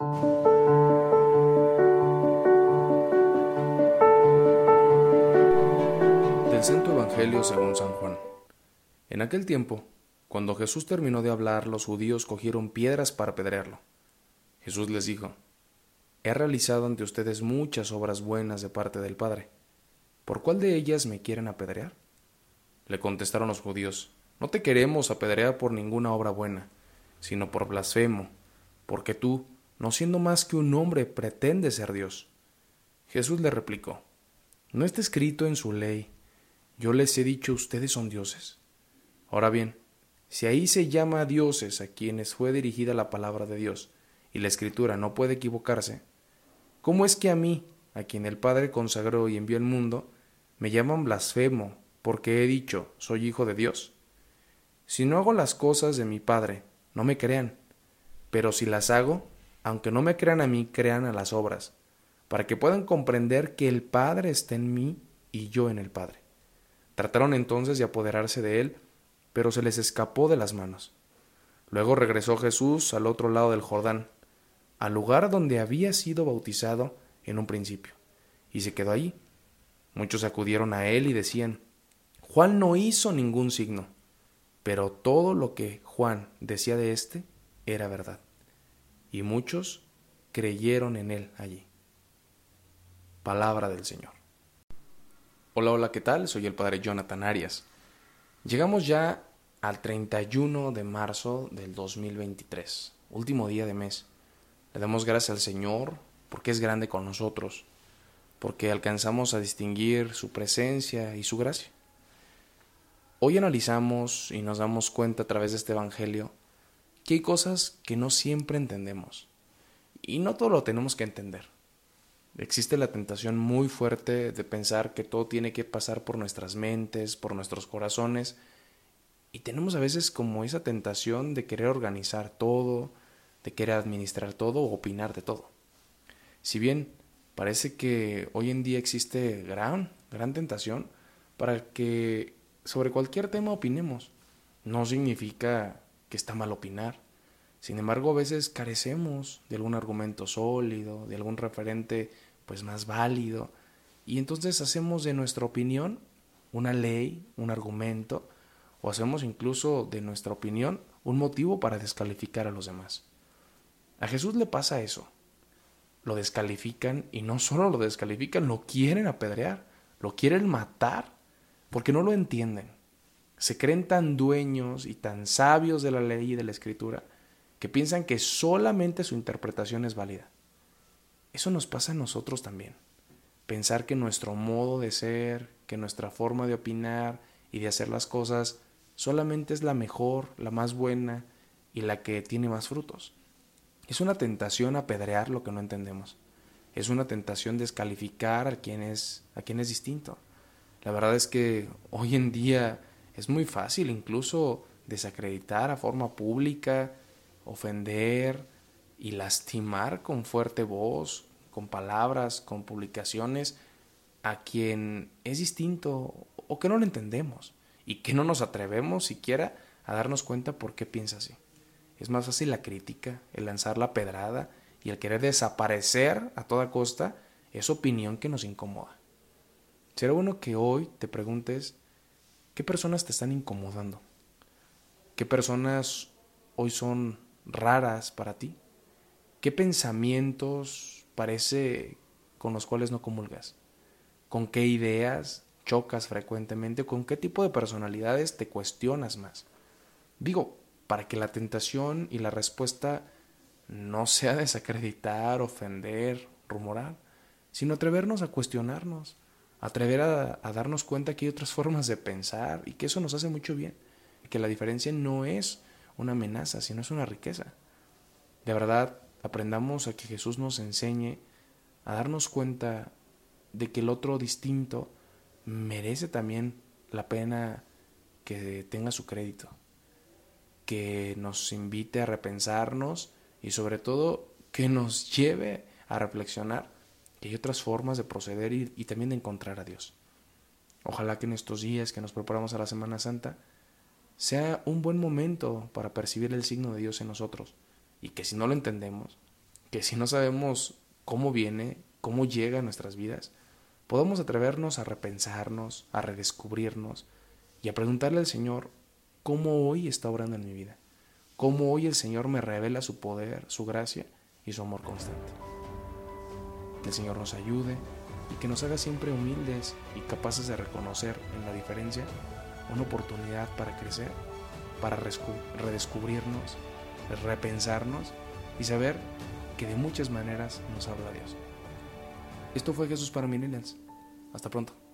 Del Santo Evangelio según San Juan. En aquel tiempo, cuando Jesús terminó de hablar, los judíos cogieron piedras para apedrearlo. Jesús les dijo, He realizado ante ustedes muchas obras buenas de parte del Padre. ¿Por cuál de ellas me quieren apedrear? Le contestaron los judíos, No te queremos apedrear por ninguna obra buena, sino por blasfemo, porque tú, no siendo más que un hombre, pretendes ser Dios. Jesús le replicó, No está escrito en su ley, yo les he dicho ustedes son dioses. Ahora bien, si ahí se llama a dioses a quienes fue dirigida la palabra de Dios, y la escritura no puede equivocarse, ¿cómo es que a mí, a quien el Padre consagró y envió al mundo, me llaman blasfemo porque he dicho soy hijo de Dios? Si no hago las cosas de mi Padre, no me crean, pero si las hago, aunque no me crean a mí, crean a las obras, para que puedan comprender que el Padre está en mí y yo en el Padre. Trataron entonces de apoderarse de él, pero se les escapó de las manos. Luego regresó Jesús al otro lado del Jordán, al lugar donde había sido bautizado en un principio, y se quedó allí. Muchos acudieron a él y decían, Juan no hizo ningún signo, pero todo lo que Juan decía de éste era verdad. Y muchos creyeron en él allí. Palabra del Señor. Hola, hola, ¿qué tal? Soy el Padre Jonathan Arias. Llegamos ya al 31 de marzo del 2023, último día de mes. Le damos gracias al Señor porque es grande con nosotros, porque alcanzamos a distinguir su presencia y su gracia. Hoy analizamos y nos damos cuenta a través de este Evangelio que hay cosas que no siempre entendemos. Y no todo lo tenemos que entender. Existe la tentación muy fuerte de pensar que todo tiene que pasar por nuestras mentes, por nuestros corazones, y tenemos a veces como esa tentación de querer organizar todo, de querer administrar todo o opinar de todo. Si bien parece que hoy en día existe gran, gran tentación para que sobre cualquier tema opinemos, no significa que está mal opinar. Sin embargo, a veces carecemos de algún argumento sólido, de algún referente pues más válido, y entonces hacemos de nuestra opinión una ley, un argumento, o hacemos incluso de nuestra opinión un motivo para descalificar a los demás. A Jesús le pasa eso. Lo descalifican y no solo lo descalifican, lo quieren apedrear, lo quieren matar, porque no lo entienden. Se creen tan dueños y tan sabios de la ley y de la escritura que piensan que solamente su interpretación es válida. Eso nos pasa a nosotros también. Pensar que nuestro modo de ser, que nuestra forma de opinar y de hacer las cosas solamente es la mejor, la más buena y la que tiene más frutos. Es una tentación apedrear lo que no entendemos. Es una tentación descalificar a quien es, a quien distinto. La verdad es que hoy en día es muy fácil incluso desacreditar a forma pública, ofender y lastimar con fuerte voz, con palabras, con publicaciones a quien es distinto o que no lo entendemos y que no nos atrevemos siquiera a darnos cuenta por qué piensa así. Es más fácil la crítica, el lanzar la pedrada y el querer desaparecer a toda costa es opinión que nos incomoda. Será bueno que hoy te preguntes qué personas te están incomodando, qué personas hoy son raras para ti, qué pensamientos parece con los cuales no comulgas, con qué ideas chocas frecuentemente, con qué tipo de personalidades te cuestionas más. Digo, para que la tentación y la respuesta no sea desacreditar, ofender, rumorar, sino atrevernos a cuestionarnos, atrever a, a, darnos cuenta que hay otras formas de pensar y que eso nos hace mucho bien, que la diferencia no es una amenaza, sino es una riqueza. De verdad, aprendamos a que Jesús nos enseñe a darnos cuenta de que el otro distinto merece también la pena que tenga su crédito, que nos invite a repensarnos y sobre todo que nos lleve a reflexionar que hay otras formas de proceder y, y, también de encontrar a Dios. Ojalá que en estos días que nos preparamos a la Semana Santa sea un buen momento para percibir el signo de Dios en nosotros y que si no lo entendemos, que si no sabemos cómo viene, cómo llega a nuestras vidas, podamos atrevernos a repensarnos, a redescubrirnos y a preguntarle al Señor cómo hoy está obrando en mi vida, cómo hoy el Señor me revela su poder, su gracia y su amor constante. Que el Señor nos ayude y que nos haga siempre humildes y capaces de reconocer en la diferencia una oportunidad para crecer, para redescubrirnos, repensarnos y saber que de muchas maneras nos habla Dios. Esto fue Jesús para Millennials. Hasta pronto.